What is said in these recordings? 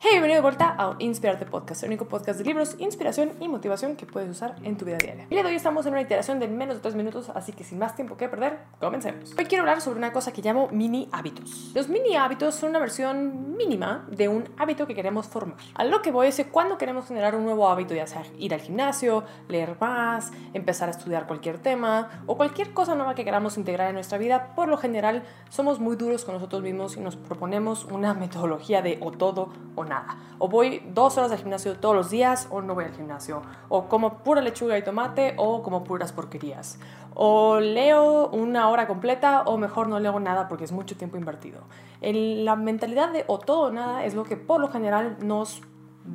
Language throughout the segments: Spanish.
Hey, bienvenido de vuelta a Inspirarte Podcast, el único podcast de libros, inspiración y motivación que puedes usar en tu vida diaria. El día de hoy estamos en una iteración de menos de 3 minutos, así que sin más tiempo que perder, comencemos. Hoy quiero hablar sobre una cosa que llamo mini hábitos. Los mini hábitos son una versión mínima de un hábito que queremos formar. A lo que voy es cuando queremos generar un nuevo hábito, ya sea ir al gimnasio, leer más, empezar a estudiar cualquier tema o cualquier cosa nueva que queramos integrar en nuestra vida, por lo general somos muy duros con nosotros mismos y nos proponemos una metodología de o todo o nada. O voy dos horas al gimnasio todos los días o no voy al gimnasio. O como pura lechuga y tomate o como puras porquerías. O leo una hora completa o mejor no leo nada porque es mucho tiempo invertido. En la mentalidad de o todo o nada es lo que por lo general nos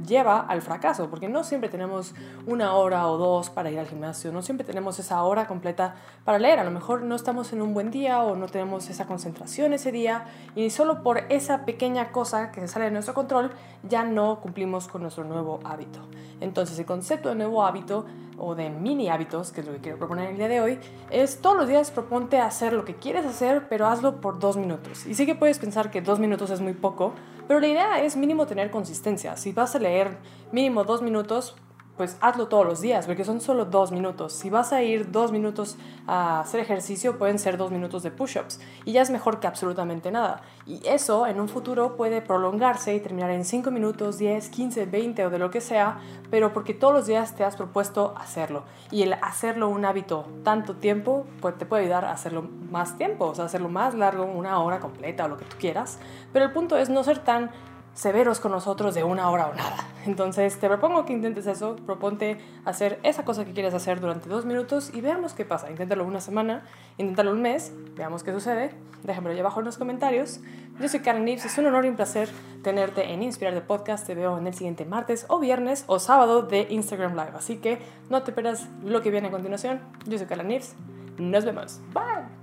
lleva al fracaso, porque no siempre tenemos una hora o dos para ir al gimnasio, no siempre tenemos esa hora completa para leer, a lo mejor no estamos en un buen día o no tenemos esa concentración ese día y solo por esa pequeña cosa que se sale de nuestro control ya no cumplimos con nuestro nuevo hábito. Entonces el concepto de nuevo hábito o de mini hábitos, que es lo que quiero proponer el día de hoy, es todos los días proponte hacer lo que quieres hacer, pero hazlo por dos minutos. Y sí que puedes pensar que dos minutos es muy poco, pero la idea es mínimo tener consistencia. Si vas a leer mínimo dos minutos, pues hazlo todos los días, porque son solo dos minutos. Si vas a ir dos minutos a hacer ejercicio, pueden ser dos minutos de push-ups. Y ya es mejor que absolutamente nada. Y eso en un futuro puede prolongarse y terminar en cinco minutos, 10, 15, 20 o de lo que sea, pero porque todos los días te has propuesto hacerlo. Y el hacerlo un hábito tanto tiempo, pues te puede ayudar a hacerlo más tiempo, o sea, hacerlo más largo, una hora completa o lo que tú quieras. Pero el punto es no ser tan severos con nosotros de una hora o nada. Entonces te propongo que intentes eso, proponte hacer esa cosa que quieres hacer durante dos minutos y veamos qué pasa. Inténtalo una semana, inténtalo un mes, veamos qué sucede. Déjamelo ahí abajo en los comentarios. Yo soy Karen Nips, es un honor y un placer tenerte en Inspirar de Podcast. Te veo en el siguiente martes o viernes o sábado de Instagram Live. Así que no te pierdas lo que viene a continuación. Yo soy Karen Nips. Nos vemos. Bye.